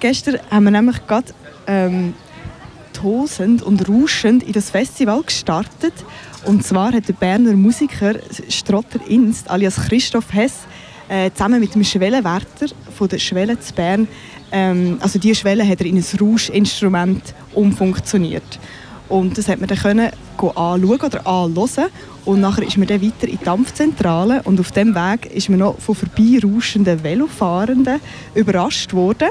Gestern haben wir nämlich gerade ähm, tosend und rauschend in das Festival gestartet. Und zwar hat der Berner Musiker Strotter Inst alias Christoph Hess äh, zusammen mit dem Schwellenwärter von der Schwelle zu Bern, ähm, also diese Schwelle hat er in ein Rauschinstrument umfunktioniert. Und das hat man dann können anschauen oder anhören. Und nachher ist man dann weiter in die Dampfzentrale und auf dem Weg ist man noch von vorbeirauschenden Velofahrenden überrascht worden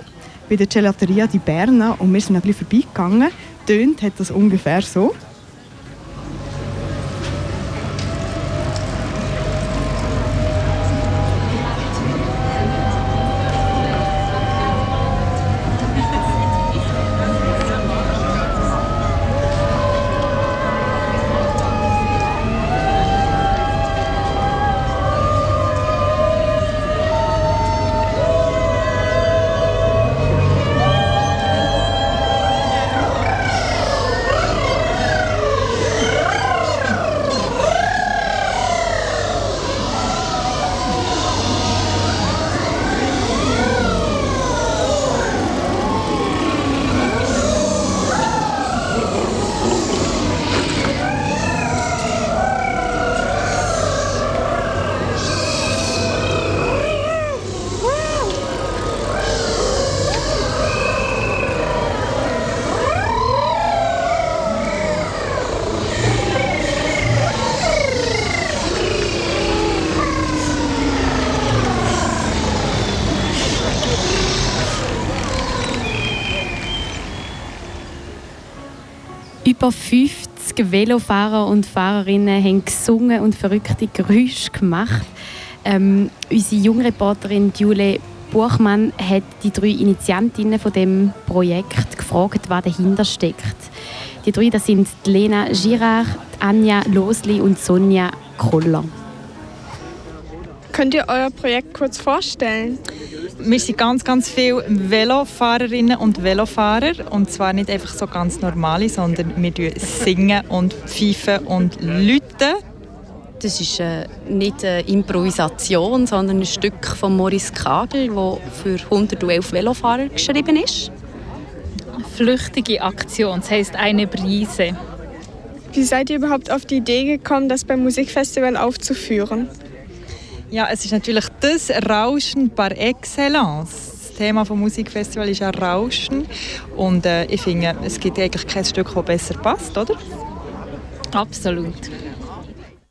bei der Gelateria di Berna und wir sind ein bisschen vorbeigegangen. Tönt hat das ungefähr so. Über 50 Velofahrer und Fahrerinnen haben gesungen und verrückte Geräusche gemacht. Ähm, unsere Jungreporterin Jule Buchmann hat die drei Initiantinnen von dem Projekt gefragt, was dahinter steckt. Die drei das sind Lena Girard, Anja Losli und Sonja Koller. Könnt ihr euer Projekt kurz vorstellen? Wir sind ganz, ganz viele Velofahrerinnen und Velofahrer. Und zwar nicht einfach so ganz normale, sondern wir singen und pfeifen und läuten. Das ist äh, nicht eine Improvisation, sondern ein Stück von Maurice Kagel, das für 111 Velofahrer geschrieben ist. Flüchtige Aktion, das heisst eine Brise. Wie seid ihr überhaupt auf die Idee gekommen, das beim Musikfestival aufzuführen? Ja, es ist natürlich das Rauschen par excellence. Das Thema des Musikfestivals ist ja Rauschen. Und äh, ich finde, es gibt eigentlich kein Stück, das besser passt, oder? Absolut.